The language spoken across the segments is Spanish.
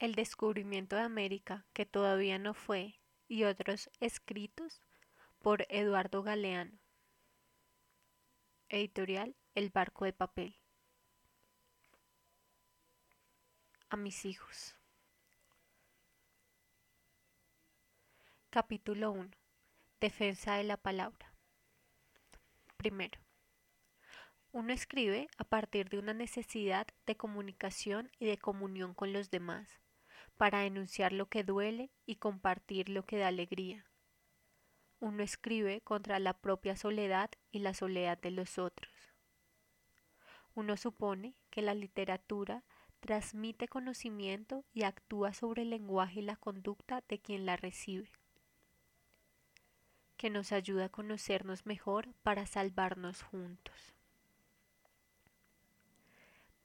El descubrimiento de América, que todavía no fue, y otros escritos por Eduardo Galeano. Editorial El barco de papel. A mis hijos. Capítulo 1. Defensa de la palabra. Primero. Uno escribe a partir de una necesidad de comunicación y de comunión con los demás para denunciar lo que duele y compartir lo que da alegría. Uno escribe contra la propia soledad y la soledad de los otros. Uno supone que la literatura transmite conocimiento y actúa sobre el lenguaje y la conducta de quien la recibe, que nos ayuda a conocernos mejor para salvarnos juntos.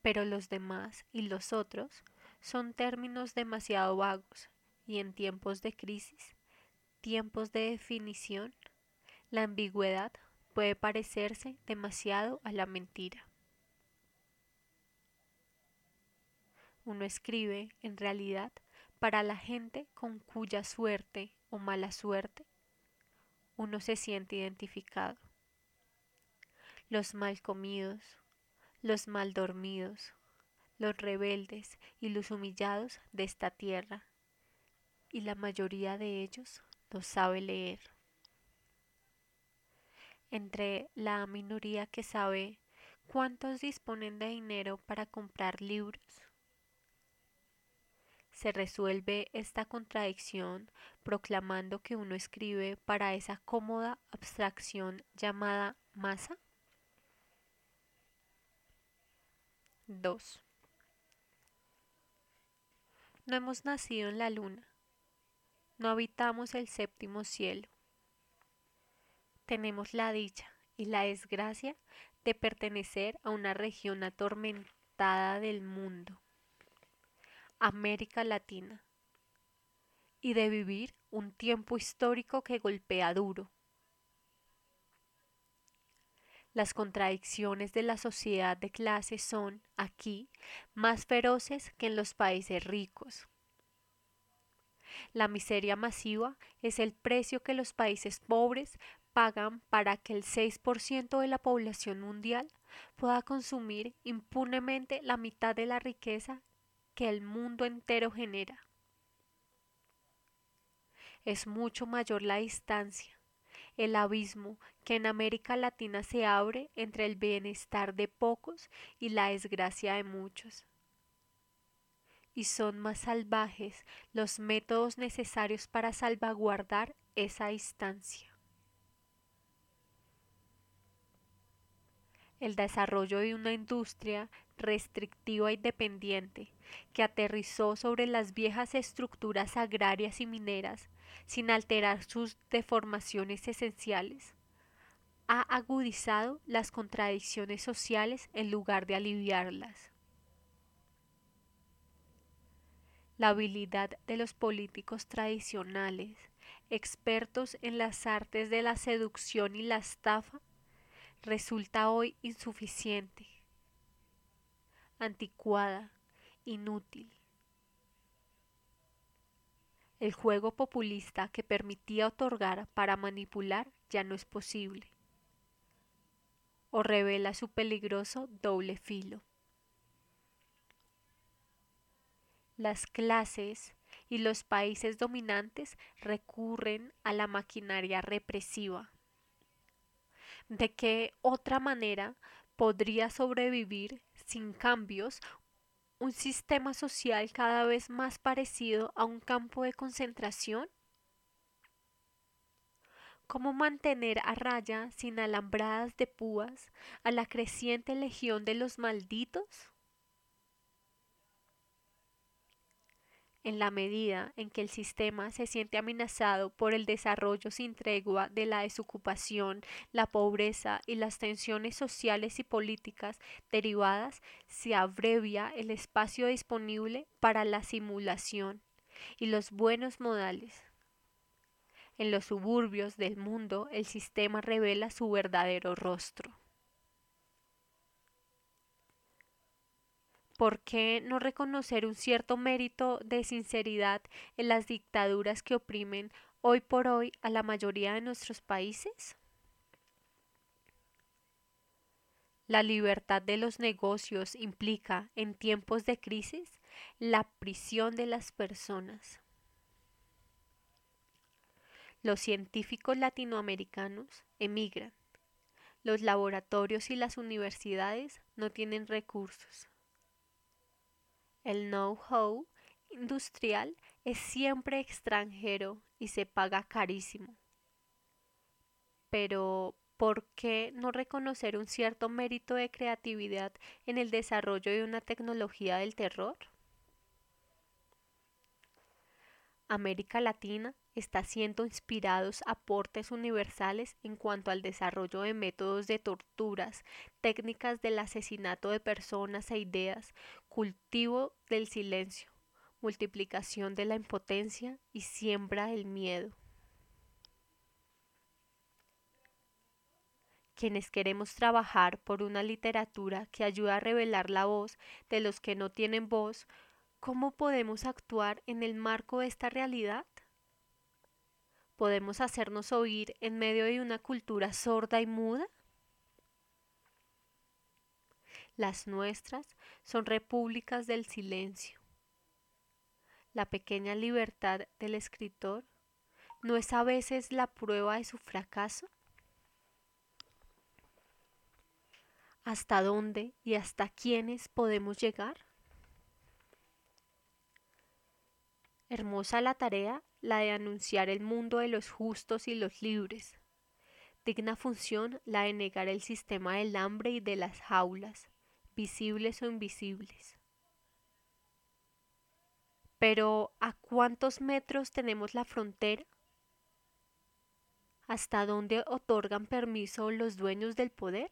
Pero los demás y los otros son términos demasiado vagos y en tiempos de crisis, tiempos de definición, la ambigüedad puede parecerse demasiado a la mentira. Uno escribe, en realidad, para la gente con cuya suerte o mala suerte uno se siente identificado. Los mal comidos, los mal dormidos, los rebeldes y los humillados de esta tierra, y la mayoría de ellos no sabe leer. Entre la minoría que sabe cuántos disponen de dinero para comprar libros, se resuelve esta contradicción proclamando que uno escribe para esa cómoda abstracción llamada masa. 2. No hemos nacido en la luna, no habitamos el séptimo cielo. Tenemos la dicha y la desgracia de pertenecer a una región atormentada del mundo, América Latina, y de vivir un tiempo histórico que golpea duro. Las contradicciones de la sociedad de clase son, aquí, más feroces que en los países ricos. La miseria masiva es el precio que los países pobres pagan para que el 6% de la población mundial pueda consumir impunemente la mitad de la riqueza que el mundo entero genera. Es mucho mayor la distancia, el abismo que en América Latina se abre entre el bienestar de pocos y la desgracia de muchos. Y son más salvajes los métodos necesarios para salvaguardar esa distancia. El desarrollo de una industria restrictiva y dependiente que aterrizó sobre las viejas estructuras agrarias y mineras sin alterar sus deformaciones esenciales ha agudizado las contradicciones sociales en lugar de aliviarlas. La habilidad de los políticos tradicionales, expertos en las artes de la seducción y la estafa, resulta hoy insuficiente, anticuada, inútil. El juego populista que permitía otorgar para manipular ya no es posible o revela su peligroso doble filo. Las clases y los países dominantes recurren a la maquinaria represiva. ¿De qué otra manera podría sobrevivir sin cambios un sistema social cada vez más parecido a un campo de concentración? ¿Cómo mantener a raya sin alambradas de púas a la creciente legión de los malditos? En la medida en que el sistema se siente amenazado por el desarrollo sin tregua de la desocupación, la pobreza y las tensiones sociales y políticas derivadas, se abrevia el espacio disponible para la simulación y los buenos modales. En los suburbios del mundo el sistema revela su verdadero rostro. ¿Por qué no reconocer un cierto mérito de sinceridad en las dictaduras que oprimen hoy por hoy a la mayoría de nuestros países? La libertad de los negocios implica, en tiempos de crisis, la prisión de las personas. Los científicos latinoamericanos emigran. Los laboratorios y las universidades no tienen recursos. El know-how industrial es siempre extranjero y se paga carísimo. Pero, ¿por qué no reconocer un cierto mérito de creatividad en el desarrollo de una tecnología del terror? América Latina está haciendo inspirados aportes universales en cuanto al desarrollo de métodos de torturas, técnicas del asesinato de personas e ideas, cultivo del silencio, multiplicación de la impotencia y siembra del miedo. Quienes queremos trabajar por una literatura que ayuda a revelar la voz de los que no tienen voz, ¿cómo podemos actuar en el marco de esta realidad? ¿Podemos hacernos oír en medio de una cultura sorda y muda? Las nuestras son repúblicas del silencio. La pequeña libertad del escritor no es a veces la prueba de su fracaso. ¿Hasta dónde y hasta quiénes podemos llegar? Hermosa la tarea la de anunciar el mundo de los justos y los libres. Digna función la de negar el sistema del hambre y de las jaulas, visibles o invisibles. Pero ¿a cuántos metros tenemos la frontera? ¿Hasta dónde otorgan permiso los dueños del poder?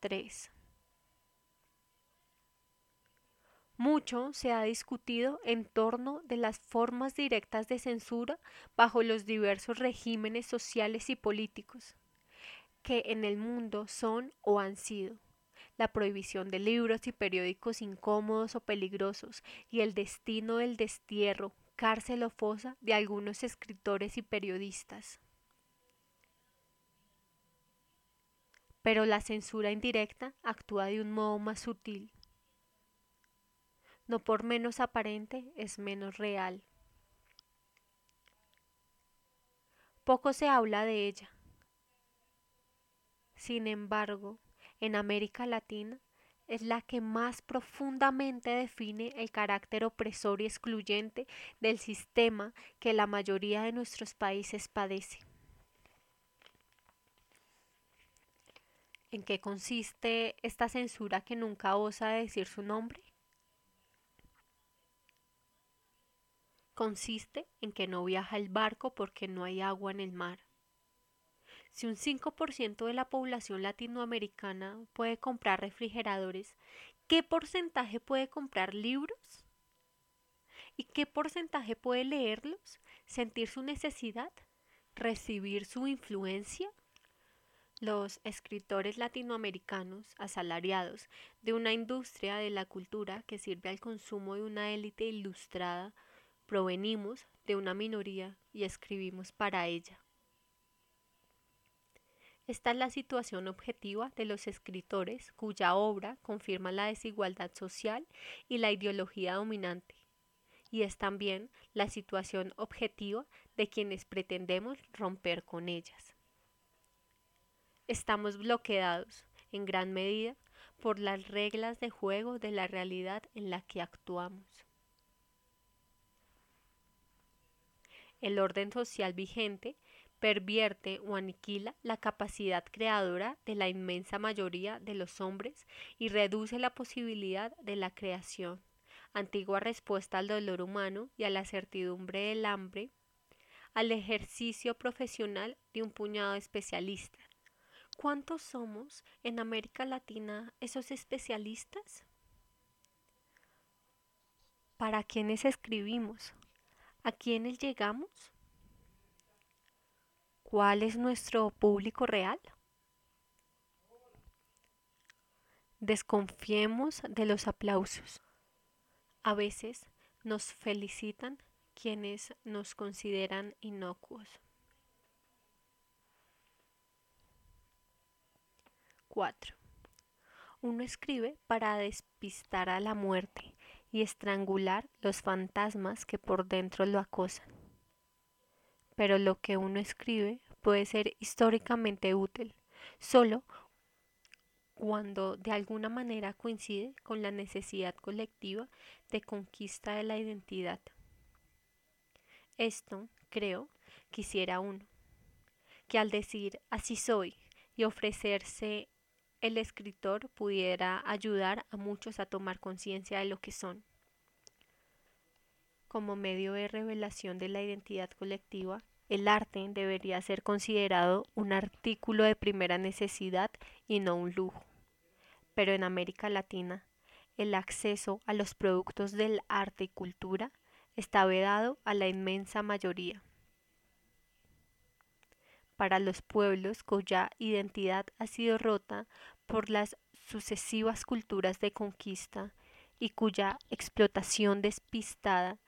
3. Mucho se ha discutido en torno de las formas directas de censura bajo los diversos regímenes sociales y políticos que en el mundo son o han sido la prohibición de libros y periódicos incómodos o peligrosos y el destino del destierro, cárcel o fosa de algunos escritores y periodistas. Pero la censura indirecta actúa de un modo más sutil no por menos aparente es menos real. Poco se habla de ella. Sin embargo, en América Latina es la que más profundamente define el carácter opresor y excluyente del sistema que la mayoría de nuestros países padece. ¿En qué consiste esta censura que nunca osa decir su nombre? Consiste en que no viaja el barco porque no hay agua en el mar. Si un 5% de la población latinoamericana puede comprar refrigeradores, ¿qué porcentaje puede comprar libros? ¿Y qué porcentaje puede leerlos, sentir su necesidad, recibir su influencia? Los escritores latinoamericanos asalariados de una industria de la cultura que sirve al consumo de una élite ilustrada provenimos de una minoría y escribimos para ella. Esta es la situación objetiva de los escritores cuya obra confirma la desigualdad social y la ideología dominante, y es también la situación objetiva de quienes pretendemos romper con ellas. Estamos bloqueados, en gran medida, por las reglas de juego de la realidad en la que actuamos. El orden social vigente pervierte o aniquila la capacidad creadora de la inmensa mayoría de los hombres y reduce la posibilidad de la creación, antigua respuesta al dolor humano y a la certidumbre del hambre, al ejercicio profesional de un puñado de especialistas. ¿Cuántos somos en América Latina esos especialistas? ¿Para quiénes escribimos? ¿A quiénes llegamos? ¿Cuál es nuestro público real? Desconfiemos de los aplausos. A veces nos felicitan quienes nos consideran inocuos. 4. Uno escribe para despistar a la muerte y estrangular los fantasmas que por dentro lo acosan. Pero lo que uno escribe puede ser históricamente útil, solo cuando de alguna manera coincide con la necesidad colectiva de conquista de la identidad. Esto, creo, quisiera uno, que al decir así soy y ofrecerse el escritor pudiera ayudar a muchos a tomar conciencia de lo que son. Como medio de revelación de la identidad colectiva, el arte debería ser considerado un artículo de primera necesidad y no un lujo. Pero en América Latina, el acceso a los productos del arte y cultura está vedado a la inmensa mayoría. Para los pueblos cuya identidad ha sido rota por las sucesivas culturas de conquista y cuya explotación despistada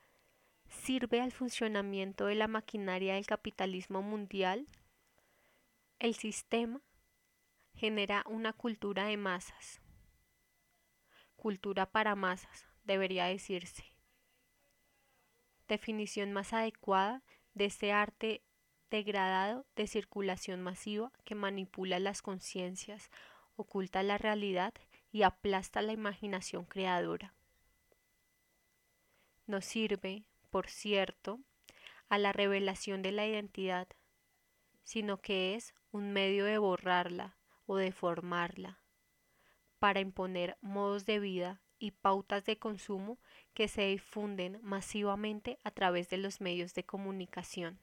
sirve al funcionamiento de la maquinaria del capitalismo mundial, el sistema genera una cultura de masas. Cultura para masas, debería decirse. Definición más adecuada de ese arte degradado de circulación masiva que manipula las conciencias, oculta la realidad y aplasta la imaginación creadora. Nos sirve por cierto, a la revelación de la identidad, sino que es un medio de borrarla o de formarla, para imponer modos de vida y pautas de consumo que se difunden masivamente a través de los medios de comunicación.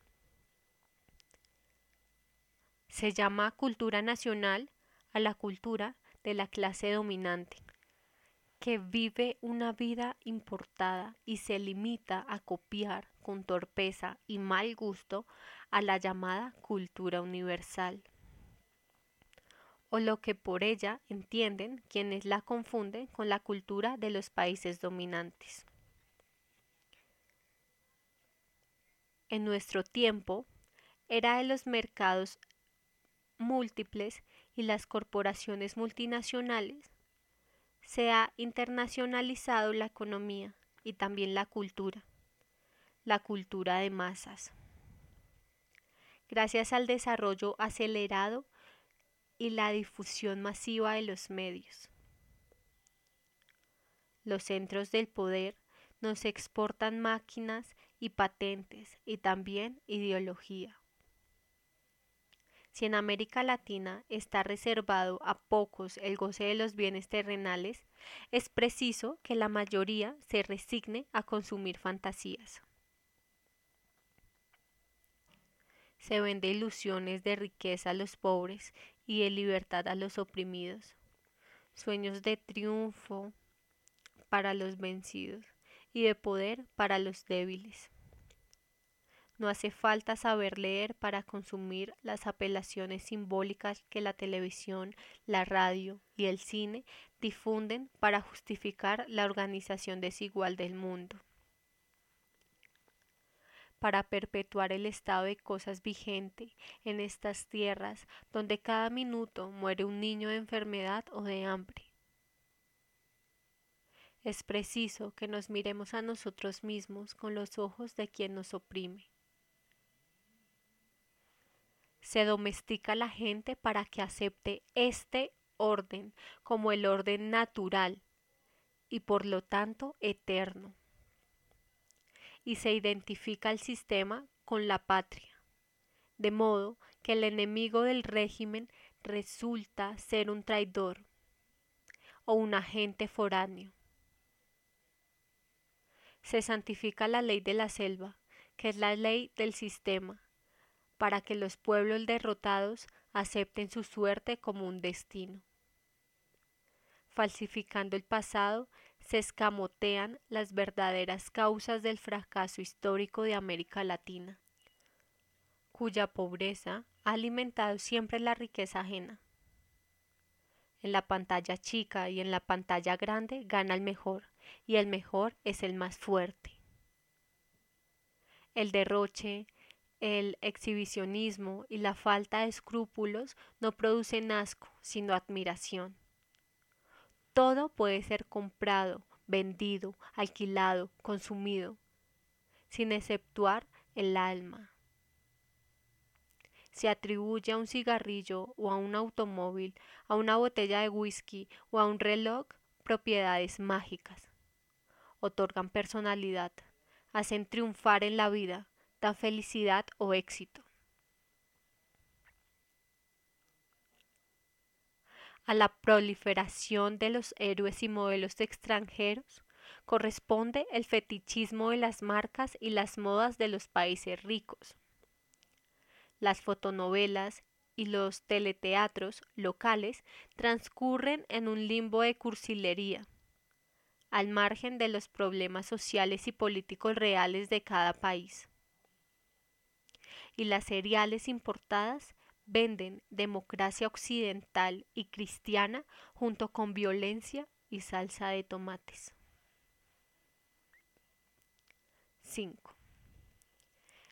Se llama cultura nacional a la cultura de la clase dominante, que vive una vida importada y se limita a copiar con torpeza y mal gusto a la llamada cultura universal o lo que por ella entienden quienes la confunden con la cultura de los países dominantes. En nuestro tiempo, era de los mercados múltiples y las corporaciones multinacionales se ha internacionalizado la economía y también la cultura, la cultura de masas. Gracias al desarrollo acelerado y la difusión masiva de los medios. Los centros del poder nos exportan máquinas y patentes y también ideología. Si en América Latina está reservado a pocos el goce de los bienes terrenales, es preciso que la mayoría se resigne a consumir fantasías. Se vende ilusiones de riqueza a los pobres y de libertad a los oprimidos, sueños de triunfo para los vencidos y de poder para los débiles. No hace falta saber leer para consumir las apelaciones simbólicas que la televisión, la radio y el cine difunden para justificar la organización desigual del mundo. Para perpetuar el estado de cosas vigente en estas tierras donde cada minuto muere un niño de enfermedad o de hambre. Es preciso que nos miremos a nosotros mismos con los ojos de quien nos oprime se domestica la gente para que acepte este orden como el orden natural y por lo tanto eterno. Y se identifica el sistema con la patria, de modo que el enemigo del régimen resulta ser un traidor o un agente foráneo. Se santifica la ley de la selva, que es la ley del sistema, para que los pueblos derrotados acepten su suerte como un destino. Falsificando el pasado, se escamotean las verdaderas causas del fracaso histórico de América Latina, cuya pobreza ha alimentado siempre la riqueza ajena. en la pantalla chica y en la pantalla grande gana el mejor, y el mejor es el más fuerte. El derroche, el exhibicionismo y la falta de escrúpulos no producen asco, sino admiración. Todo puede ser comprado, vendido, alquilado, consumido, sin exceptuar el alma. Se atribuye a un cigarrillo o a un automóvil, a una botella de whisky o a un reloj propiedades mágicas. Otorgan personalidad, hacen triunfar en la vida, da felicidad o éxito. A la proliferación de los héroes y modelos extranjeros corresponde el fetichismo de las marcas y las modas de los países ricos. Las fotonovelas y los teleteatros locales transcurren en un limbo de cursilería, al margen de los problemas sociales y políticos reales de cada país y las cereales importadas venden democracia occidental y cristiana junto con violencia y salsa de tomates. 5.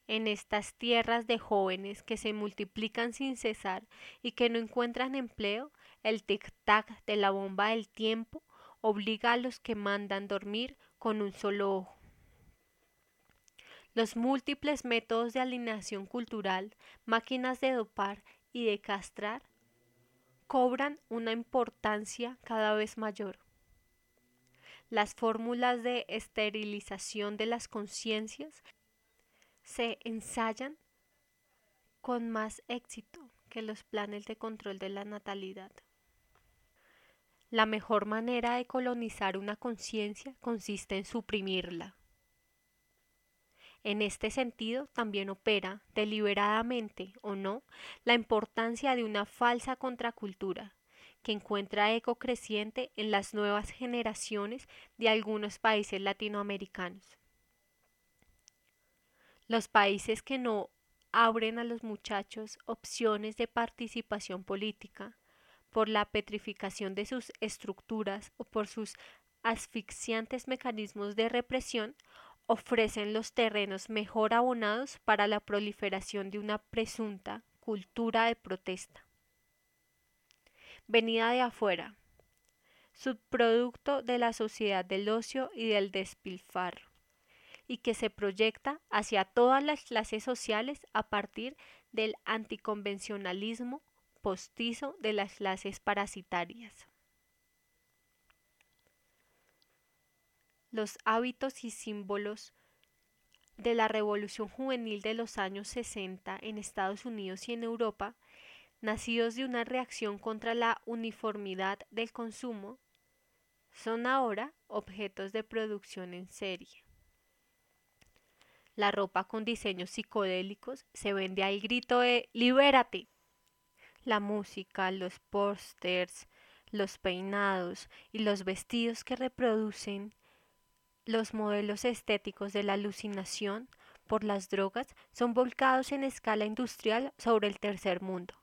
En estas tierras de jóvenes que se multiplican sin cesar y que no encuentran empleo, el tic-tac de la bomba del tiempo obliga a los que mandan dormir con un solo ojo los múltiples métodos de alineación cultural, máquinas de dopar y de castrar, cobran una importancia cada vez mayor. Las fórmulas de esterilización de las conciencias se ensayan con más éxito que los planes de control de la natalidad. La mejor manera de colonizar una conciencia consiste en suprimirla. En este sentido, también opera, deliberadamente o no, la importancia de una falsa contracultura, que encuentra eco creciente en las nuevas generaciones de algunos países latinoamericanos. Los países que no abren a los muchachos opciones de participación política, por la petrificación de sus estructuras o por sus asfixiantes mecanismos de represión, ofrecen los terrenos mejor abonados para la proliferación de una presunta cultura de protesta. Venida de afuera, subproducto de la sociedad del ocio y del despilfarro, y que se proyecta hacia todas las clases sociales a partir del anticonvencionalismo postizo de las clases parasitarias. Los hábitos y símbolos de la revolución juvenil de los años 60 en Estados Unidos y en Europa, nacidos de una reacción contra la uniformidad del consumo, son ahora objetos de producción en serie. La ropa con diseños psicodélicos se vende al grito de ¡Libérate! La música, los pósters, los peinados y los vestidos que reproducen los modelos estéticos de la alucinación por las drogas son volcados en escala industrial sobre el tercer mundo.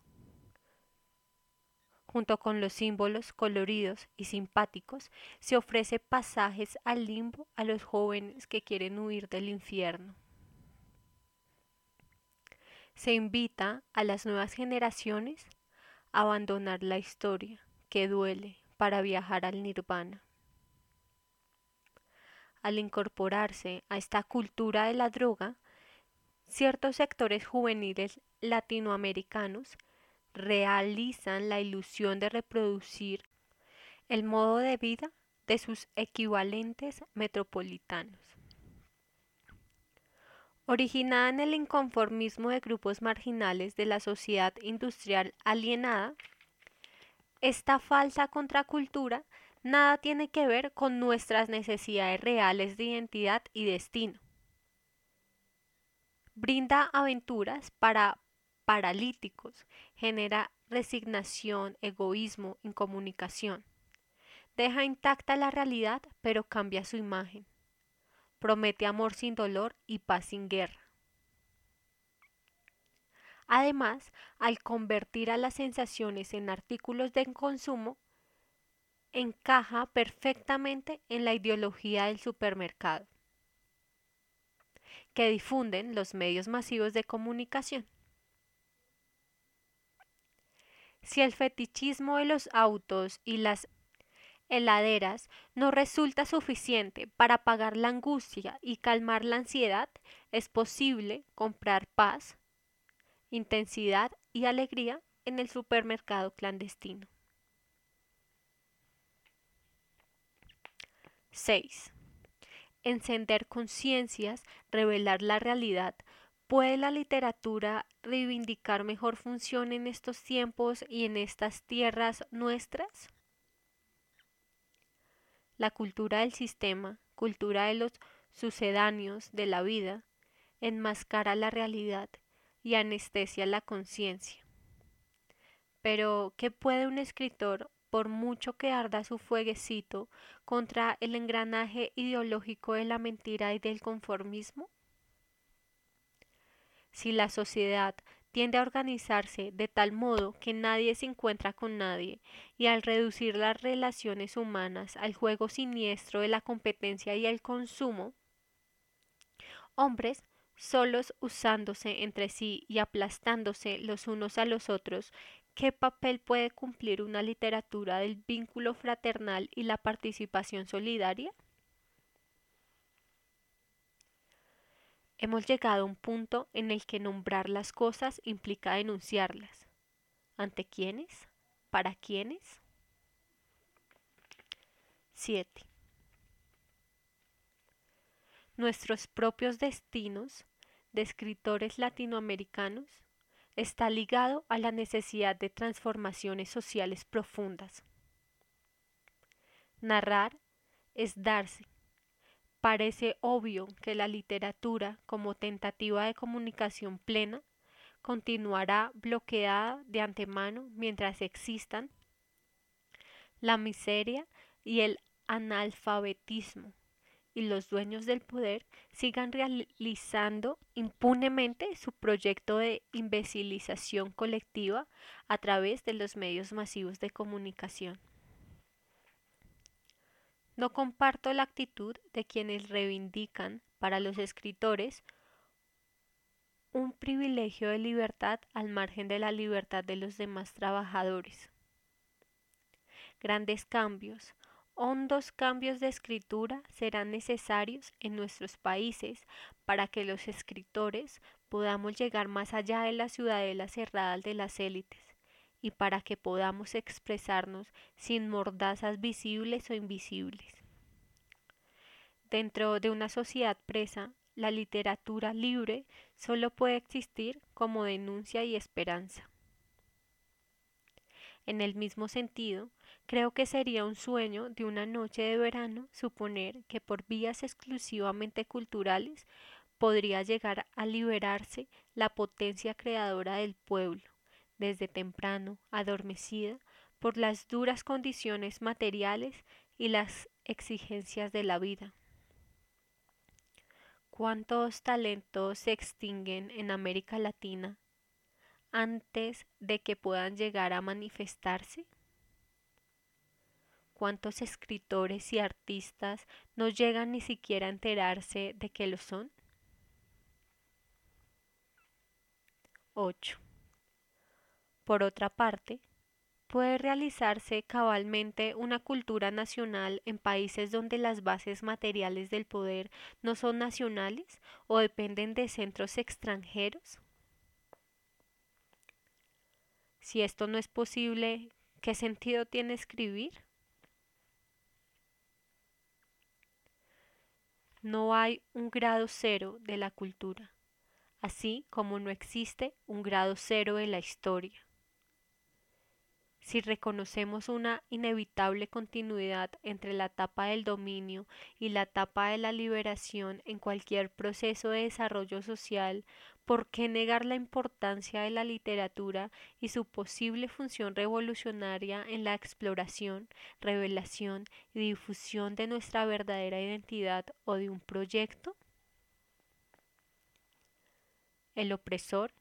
Junto con los símbolos coloridos y simpáticos, se ofrece pasajes al limbo a los jóvenes que quieren huir del infierno. Se invita a las nuevas generaciones a abandonar la historia que duele para viajar al nirvana al incorporarse a esta cultura de la droga, ciertos sectores juveniles latinoamericanos realizan la ilusión de reproducir el modo de vida de sus equivalentes metropolitanos. Originada en el inconformismo de grupos marginales de la sociedad industrial alienada, esta falsa contracultura nada tiene que ver con nuestras necesidades reales de identidad y destino. Brinda aventuras para paralíticos, genera resignación, egoísmo, incomunicación. Deja intacta la realidad, pero cambia su imagen. Promete amor sin dolor y paz sin guerra. Además, al convertir a las sensaciones en artículos de consumo, encaja perfectamente en la ideología del supermercado que difunden los medios masivos de comunicación. Si el fetichismo de los autos y las heladeras no resulta suficiente para pagar la angustia y calmar la ansiedad, es posible comprar paz, intensidad y alegría en el supermercado clandestino. 6. Encender conciencias, revelar la realidad. ¿Puede la literatura reivindicar mejor función en estos tiempos y en estas tierras nuestras? La cultura del sistema, cultura de los sucedáneos de la vida, enmascara la realidad y anestesia la conciencia. Pero, ¿qué puede un escritor por mucho que arda su fueguecito contra el engranaje ideológico de la mentira y del conformismo? Si la sociedad tiende a organizarse de tal modo que nadie se encuentra con nadie y al reducir las relaciones humanas al juego siniestro de la competencia y el consumo, hombres solos usándose entre sí y aplastándose los unos a los otros ¿Qué papel puede cumplir una literatura del vínculo fraternal y la participación solidaria? Hemos llegado a un punto en el que nombrar las cosas implica denunciarlas. ¿Ante quiénes? ¿Para quiénes? 7. Nuestros propios destinos de escritores latinoamericanos está ligado a la necesidad de transformaciones sociales profundas. Narrar es darse. Parece obvio que la literatura, como tentativa de comunicación plena, continuará bloqueada de antemano mientras existan la miseria y el analfabetismo y los dueños del poder sigan realizando impunemente su proyecto de imbecilización colectiva a través de los medios masivos de comunicación. No comparto la actitud de quienes reivindican para los escritores un privilegio de libertad al margen de la libertad de los demás trabajadores. Grandes cambios, hondos cambios de escritura serán necesarios en nuestros países para que los escritores podamos llegar más allá de la ciudadela cerrada de las élites y para que podamos expresarnos sin mordazas visibles o invisibles. Dentro de una sociedad presa, la literatura libre solo puede existir como denuncia y esperanza. En el mismo sentido, Creo que sería un sueño de una noche de verano suponer que por vías exclusivamente culturales podría llegar a liberarse la potencia creadora del pueblo, desde temprano adormecida por las duras condiciones materiales y las exigencias de la vida. ¿Cuántos talentos se extinguen en América Latina antes de que puedan llegar a manifestarse? cuántos escritores y artistas no llegan ni siquiera a enterarse de que lo son? 8. Por otra parte, puede realizarse cabalmente una cultura nacional en países donde las bases materiales del poder no son nacionales o dependen de centros extranjeros? Si esto no es posible, ¿qué sentido tiene escribir? no hay un grado cero de la cultura, así como no existe un grado cero de la historia. Si reconocemos una inevitable continuidad entre la etapa del dominio y la etapa de la liberación en cualquier proceso de desarrollo social, ¿Por qué negar la importancia de la literatura y su posible función revolucionaria en la exploración, revelación y difusión de nuestra verdadera identidad o de un proyecto? El opresor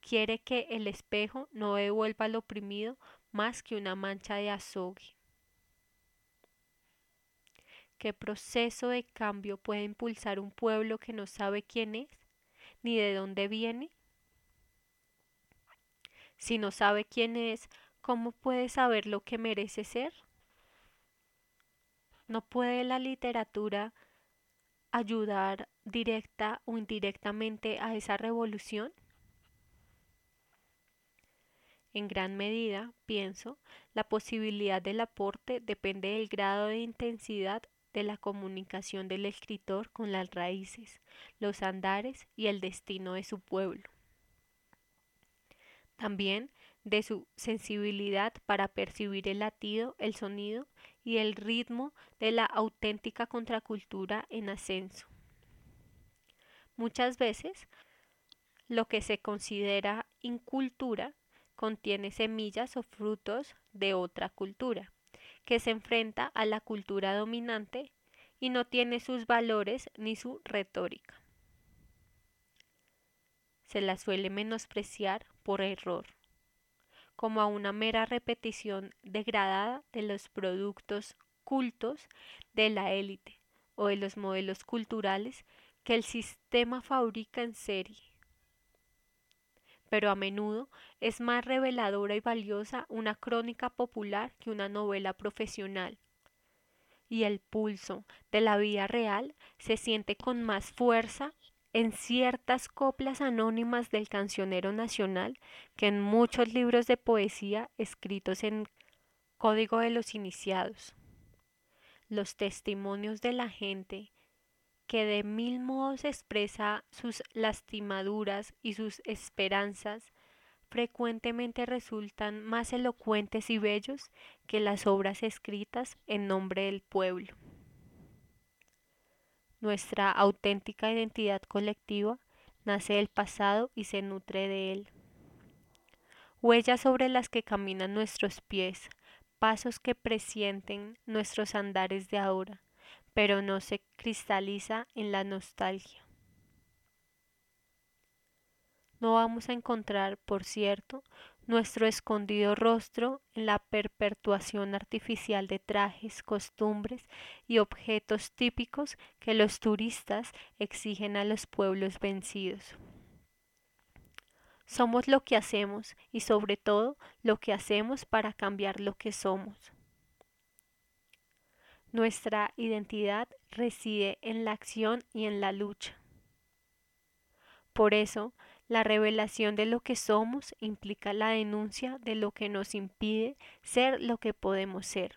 quiere que el espejo no devuelva al oprimido más que una mancha de azogue. ¿Qué proceso de cambio puede impulsar un pueblo que no sabe quién es ni de dónde viene? Si no sabe quién es, ¿cómo puede saber lo que merece ser? ¿No puede la literatura ayudar directa o indirectamente a esa revolución? En gran medida, pienso, la posibilidad del aporte depende del grado de intensidad de la comunicación del escritor con las raíces, los andares y el destino de su pueblo. También de su sensibilidad para percibir el latido, el sonido y el ritmo de la auténtica contracultura en ascenso. Muchas veces, lo que se considera incultura contiene semillas o frutos de otra cultura que se enfrenta a la cultura dominante y no tiene sus valores ni su retórica. Se la suele menospreciar por error, como a una mera repetición degradada de los productos cultos de la élite o de los modelos culturales que el sistema fabrica en serie pero a menudo es más reveladora y valiosa una crónica popular que una novela profesional. Y el pulso de la vida real se siente con más fuerza en ciertas coplas anónimas del cancionero nacional que en muchos libros de poesía escritos en Código de los Iniciados. Los testimonios de la gente que de mil modos expresa sus lastimaduras y sus esperanzas, frecuentemente resultan más elocuentes y bellos que las obras escritas en nombre del pueblo. Nuestra auténtica identidad colectiva nace del pasado y se nutre de él. Huellas sobre las que caminan nuestros pies, pasos que presienten nuestros andares de ahora, pero no se cristaliza en la nostalgia. No vamos a encontrar, por cierto, nuestro escondido rostro en la perpetuación artificial de trajes, costumbres y objetos típicos que los turistas exigen a los pueblos vencidos. Somos lo que hacemos y sobre todo lo que hacemos para cambiar lo que somos. Nuestra identidad reside en la acción y en la lucha. Por eso, la revelación de lo que somos implica la denuncia de lo que nos impide ser lo que podemos ser.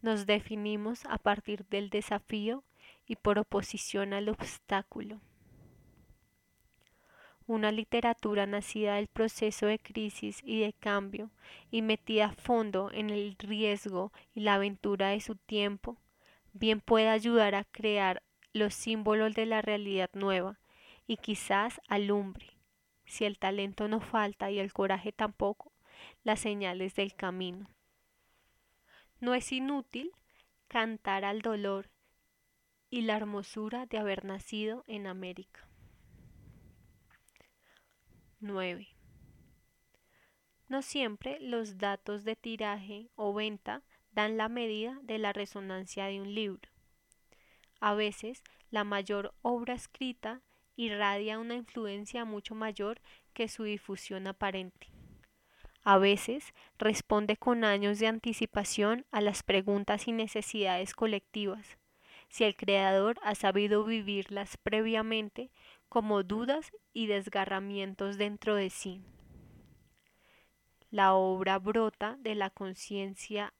Nos definimos a partir del desafío y por oposición al obstáculo una literatura nacida del proceso de crisis y de cambio y metida a fondo en el riesgo y la aventura de su tiempo, bien puede ayudar a crear los símbolos de la realidad nueva y quizás alumbre, si el talento no falta y el coraje tampoco, las señales del camino. No es inútil cantar al dolor y la hermosura de haber nacido en América. 9. No siempre los datos de tiraje o venta dan la medida de la resonancia de un libro. A veces, la mayor obra escrita irradia una influencia mucho mayor que su difusión aparente. A veces responde con años de anticipación a las preguntas y necesidades colectivas, si el creador ha sabido vivirlas previamente como dudas y desgarramientos dentro de sí. La obra brota de la conciencia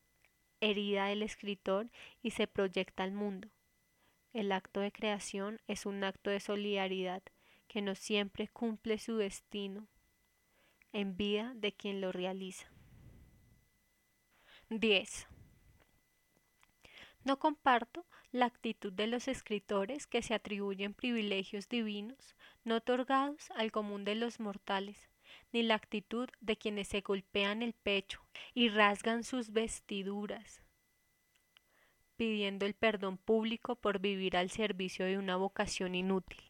herida del escritor y se proyecta al mundo. El acto de creación es un acto de solidaridad que no siempre cumple su destino en vida de quien lo realiza. 10. No comparto la actitud de los escritores que se atribuyen privilegios divinos no otorgados al común de los mortales, ni la actitud de quienes se golpean el pecho y rasgan sus vestiduras, pidiendo el perdón público por vivir al servicio de una vocación inútil.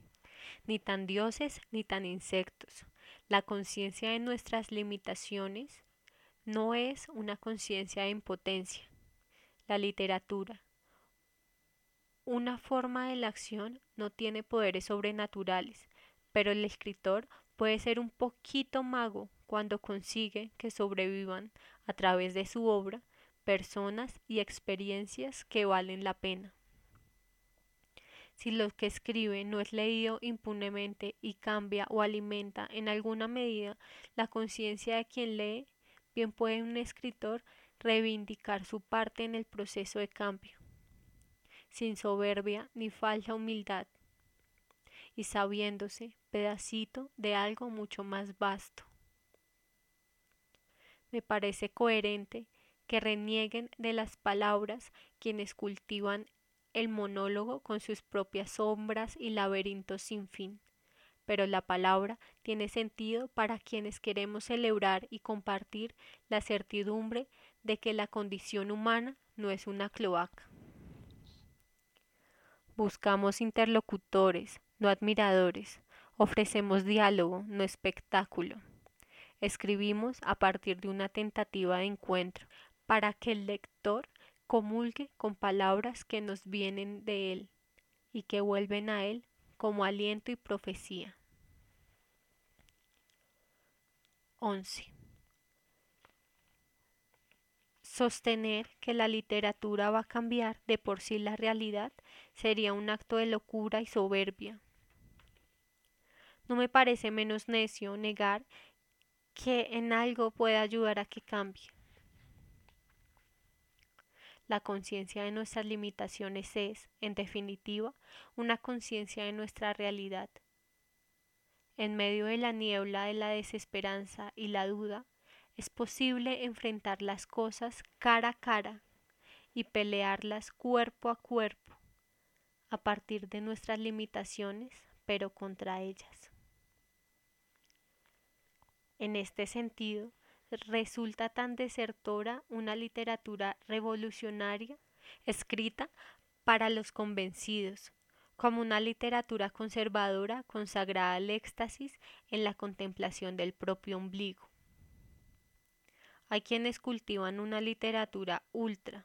Ni tan dioses ni tan insectos. La conciencia de nuestras limitaciones no es una conciencia de impotencia, la literatura. Una forma de la acción no tiene poderes sobrenaturales, pero el escritor puede ser un poquito mago cuando consigue que sobrevivan a través de su obra personas y experiencias que valen la pena. Si lo que escribe no es leído impunemente y cambia o alimenta en alguna medida la conciencia de quien lee, bien puede un escritor reivindicar su parte en el proceso de cambio, sin soberbia ni falsa humildad, y sabiéndose pedacito de algo mucho más vasto. Me parece coherente que renieguen de las palabras quienes cultivan el monólogo con sus propias sombras y laberintos sin fin. Pero la palabra tiene sentido para quienes queremos celebrar y compartir la certidumbre de que la condición humana no es una cloaca. Buscamos interlocutores, no admiradores. Ofrecemos diálogo, no espectáculo. Escribimos a partir de una tentativa de encuentro para que el lector comulgue con palabras que nos vienen de él y que vuelven a él como aliento y profecía. 11. Sostener que la literatura va a cambiar de por sí la realidad sería un acto de locura y soberbia. No me parece menos necio negar que en algo pueda ayudar a que cambie. La conciencia de nuestras limitaciones es, en definitiva, una conciencia de nuestra realidad. En medio de la niebla de la desesperanza y la duda, es posible enfrentar las cosas cara a cara y pelearlas cuerpo a cuerpo, a partir de nuestras limitaciones, pero contra ellas. En este sentido, resulta tan desertora una literatura revolucionaria escrita para los convencidos, como una literatura conservadora consagrada al éxtasis en la contemplación del propio ombligo. Hay quienes cultivan una literatura ultra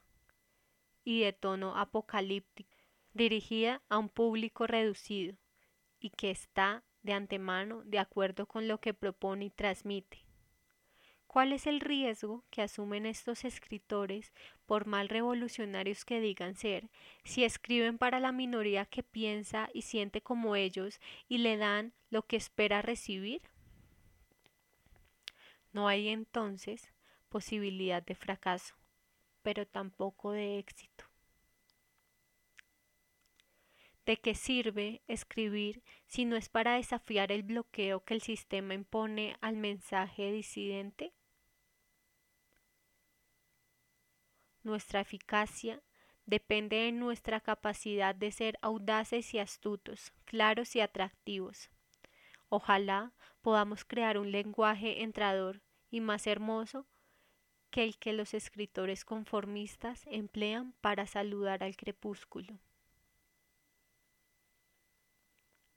y de tono apocalíptico, dirigida a un público reducido y que está de antemano de acuerdo con lo que propone y transmite. ¿Cuál es el riesgo que asumen estos escritores, por mal revolucionarios que digan ser, si escriben para la minoría que piensa y siente como ellos y le dan lo que espera recibir? No hay entonces posibilidad de fracaso, pero tampoco de éxito. ¿De qué sirve escribir si no es para desafiar el bloqueo que el sistema impone al mensaje disidente? Nuestra eficacia depende de nuestra capacidad de ser audaces y astutos, claros y atractivos. Ojalá podamos crear un lenguaje entrador y más hermoso que el que los escritores conformistas emplean para saludar al crepúsculo.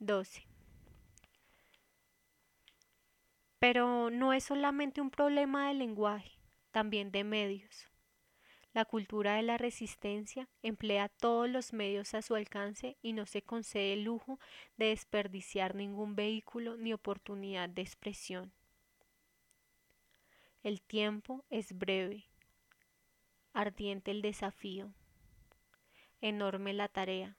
12. Pero no es solamente un problema de lenguaje, también de medios. La cultura de la resistencia emplea todos los medios a su alcance y no se concede el lujo de desperdiciar ningún vehículo ni oportunidad de expresión. El tiempo es breve, ardiente el desafío, enorme la tarea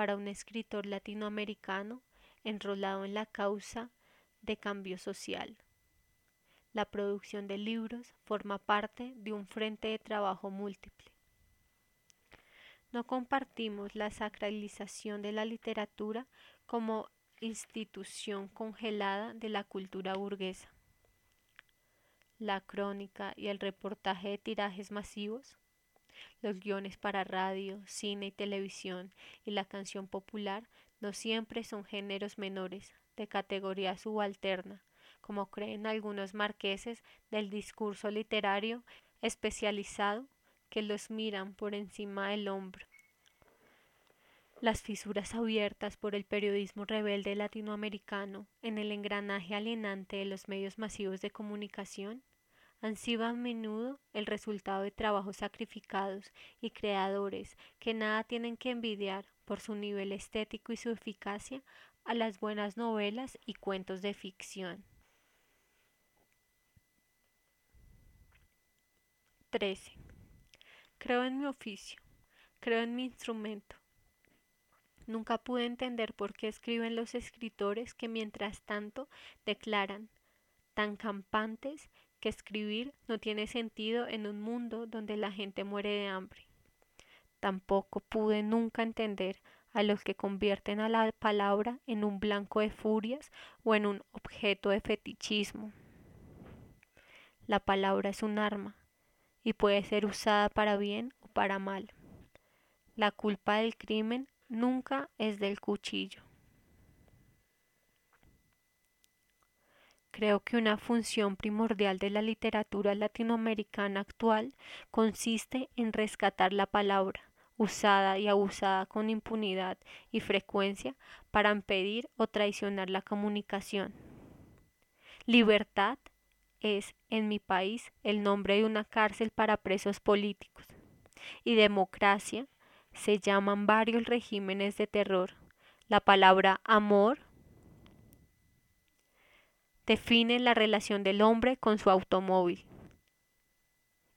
para un escritor latinoamericano enrolado en la causa de cambio social. La producción de libros forma parte de un frente de trabajo múltiple. No compartimos la sacralización de la literatura como institución congelada de la cultura burguesa. La crónica y el reportaje de tirajes masivos los guiones para radio, cine y televisión y la canción popular no siempre son géneros menores, de categoría subalterna, como creen algunos marqueses del discurso literario especializado que los miran por encima del hombro. Las fisuras abiertas por el periodismo rebelde latinoamericano en el engranaje alienante de los medios masivos de comunicación han sido a menudo el resultado de trabajos sacrificados y creadores que nada tienen que envidiar por su nivel estético y su eficacia a las buenas novelas y cuentos de ficción. 13. Creo en mi oficio, creo en mi instrumento. Nunca pude entender por qué escriben los escritores que mientras tanto declaran, tan campantes, que escribir no tiene sentido en un mundo donde la gente muere de hambre. Tampoco pude nunca entender a los que convierten a la palabra en un blanco de furias o en un objeto de fetichismo. La palabra es un arma y puede ser usada para bien o para mal. La culpa del crimen nunca es del cuchillo. Creo que una función primordial de la literatura latinoamericana actual consiste en rescatar la palabra, usada y abusada con impunidad y frecuencia para impedir o traicionar la comunicación. Libertad es, en mi país, el nombre de una cárcel para presos políticos. Y democracia se llaman varios regímenes de terror. La palabra amor define la relación del hombre con su automóvil.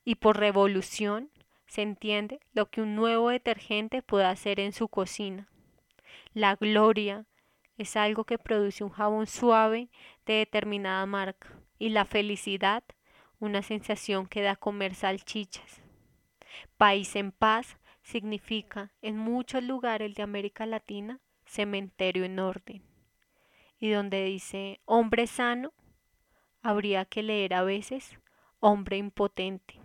Y por revolución se entiende lo que un nuevo detergente puede hacer en su cocina. La gloria es algo que produce un jabón suave de determinada marca y la felicidad una sensación que da comer salchichas. País en paz significa en muchos lugares de América Latina cementerio en orden y donde dice hombre sano, habría que leer a veces hombre impotente.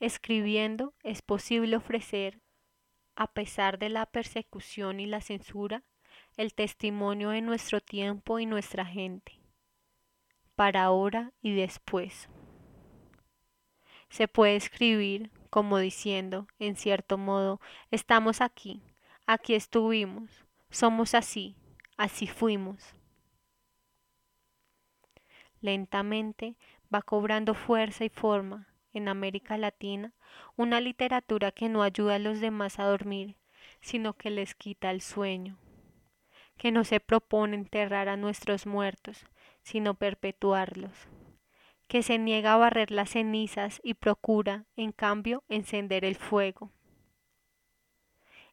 Escribiendo es posible ofrecer, a pesar de la persecución y la censura, el testimonio de nuestro tiempo y nuestra gente, para ahora y después. Se puede escribir como diciendo, en cierto modo, estamos aquí, aquí estuvimos, somos así, así fuimos. Lentamente va cobrando fuerza y forma en América Latina una literatura que no ayuda a los demás a dormir, sino que les quita el sueño, que no se propone enterrar a nuestros muertos, sino perpetuarlos, que se niega a barrer las cenizas y procura, en cambio, encender el fuego.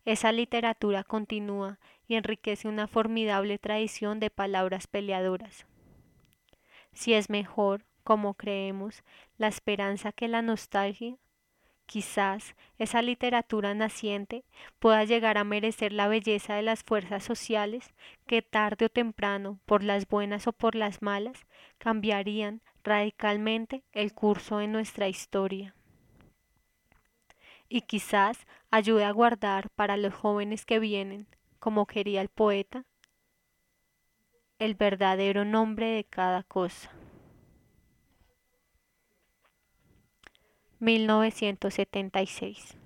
Esa literatura continúa y enriquece una formidable tradición de palabras peleadoras. Si es mejor, como creemos, la esperanza que la nostalgia, quizás esa literatura naciente pueda llegar a merecer la belleza de las fuerzas sociales que tarde o temprano, por las buenas o por las malas, cambiarían radicalmente el curso de nuestra historia y quizás ayude a guardar para los jóvenes que vienen, como quería el poeta, el verdadero nombre de cada cosa. 1976